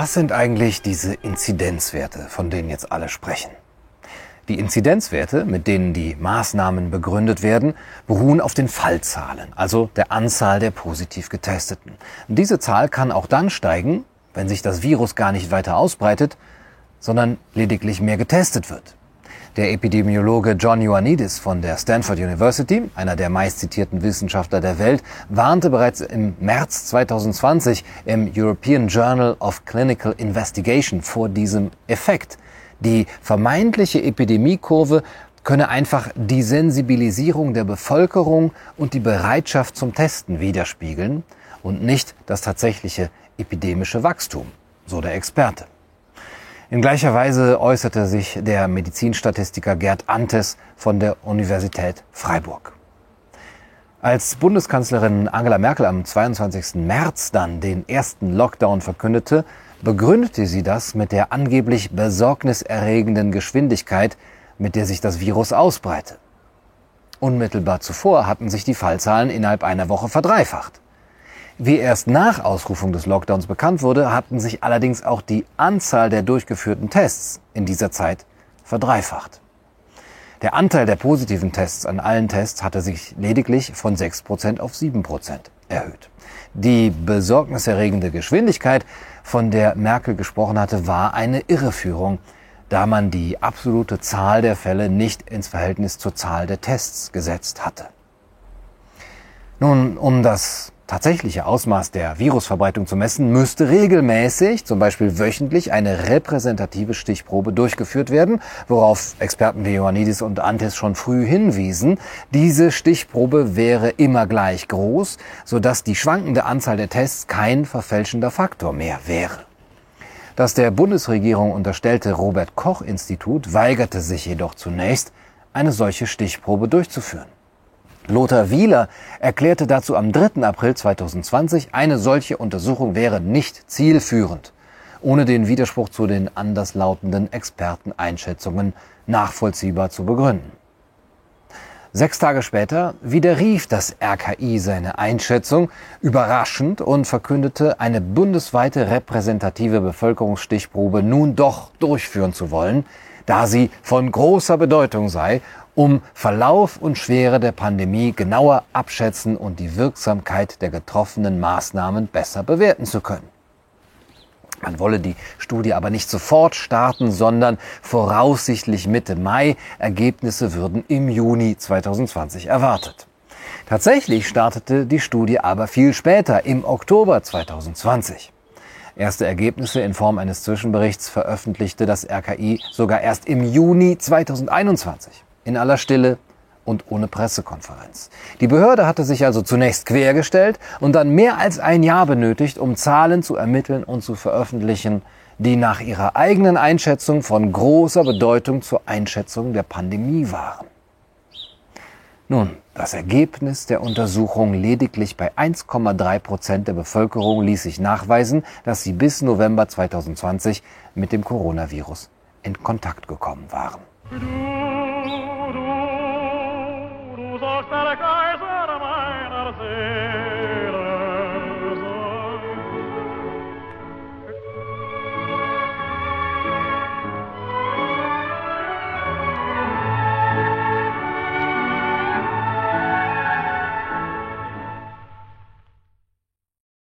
Was sind eigentlich diese Inzidenzwerte, von denen jetzt alle sprechen? Die Inzidenzwerte, mit denen die Maßnahmen begründet werden, beruhen auf den Fallzahlen, also der Anzahl der positiv Getesteten. Diese Zahl kann auch dann steigen, wenn sich das Virus gar nicht weiter ausbreitet, sondern lediglich mehr getestet wird. Der Epidemiologe John Ioannidis von der Stanford University, einer der meistzitierten Wissenschaftler der Welt, warnte bereits im März 2020 im European Journal of Clinical Investigation vor diesem Effekt. Die vermeintliche Epidemiekurve könne einfach die Sensibilisierung der Bevölkerung und die Bereitschaft zum Testen widerspiegeln und nicht das tatsächliche epidemische Wachstum, so der Experte. In gleicher Weise äußerte sich der Medizinstatistiker Gerd Antes von der Universität Freiburg. Als Bundeskanzlerin Angela Merkel am 22. März dann den ersten Lockdown verkündete, begründete sie das mit der angeblich besorgniserregenden Geschwindigkeit, mit der sich das Virus ausbreite. Unmittelbar zuvor hatten sich die Fallzahlen innerhalb einer Woche verdreifacht. Wie erst nach Ausrufung des Lockdowns bekannt wurde, hatten sich allerdings auch die Anzahl der durchgeführten Tests in dieser Zeit verdreifacht. Der Anteil der positiven Tests an allen Tests hatte sich lediglich von 6% auf 7% erhöht. Die besorgniserregende Geschwindigkeit, von der Merkel gesprochen hatte, war eine Irreführung, da man die absolute Zahl der Fälle nicht ins Verhältnis zur Zahl der Tests gesetzt hatte. Nun, um das tatsächliche Ausmaß der Virusverbreitung zu messen, müsste regelmäßig, zum Beispiel wöchentlich, eine repräsentative Stichprobe durchgeführt werden, worauf Experten wie Ioannidis und Antes schon früh hinwiesen. Diese Stichprobe wäre immer gleich groß, sodass die schwankende Anzahl der Tests kein verfälschender Faktor mehr wäre. Das der Bundesregierung unterstellte Robert Koch Institut weigerte sich jedoch zunächst, eine solche Stichprobe durchzuführen. Lothar Wieler erklärte dazu am 3. April 2020, eine solche Untersuchung wäre nicht zielführend, ohne den Widerspruch zu den anderslautenden Experteneinschätzungen nachvollziehbar zu begründen. Sechs Tage später widerrief das RKI seine Einschätzung überraschend und verkündete, eine bundesweite repräsentative Bevölkerungsstichprobe nun doch durchführen zu wollen, da sie von großer Bedeutung sei um Verlauf und Schwere der Pandemie genauer abschätzen und die Wirksamkeit der getroffenen Maßnahmen besser bewerten zu können. Man wolle die Studie aber nicht sofort starten, sondern voraussichtlich Mitte Mai. Ergebnisse würden im Juni 2020 erwartet. Tatsächlich startete die Studie aber viel später, im Oktober 2020. Erste Ergebnisse in Form eines Zwischenberichts veröffentlichte das RKI sogar erst im Juni 2021 in aller Stille und ohne Pressekonferenz. Die Behörde hatte sich also zunächst quergestellt und dann mehr als ein Jahr benötigt, um Zahlen zu ermitteln und zu veröffentlichen, die nach ihrer eigenen Einschätzung von großer Bedeutung zur Einschätzung der Pandemie waren. Nun, das Ergebnis der Untersuchung lediglich bei 1,3 Prozent der Bevölkerung ließ sich nachweisen, dass sie bis November 2020 mit dem Coronavirus in Kontakt gekommen waren. para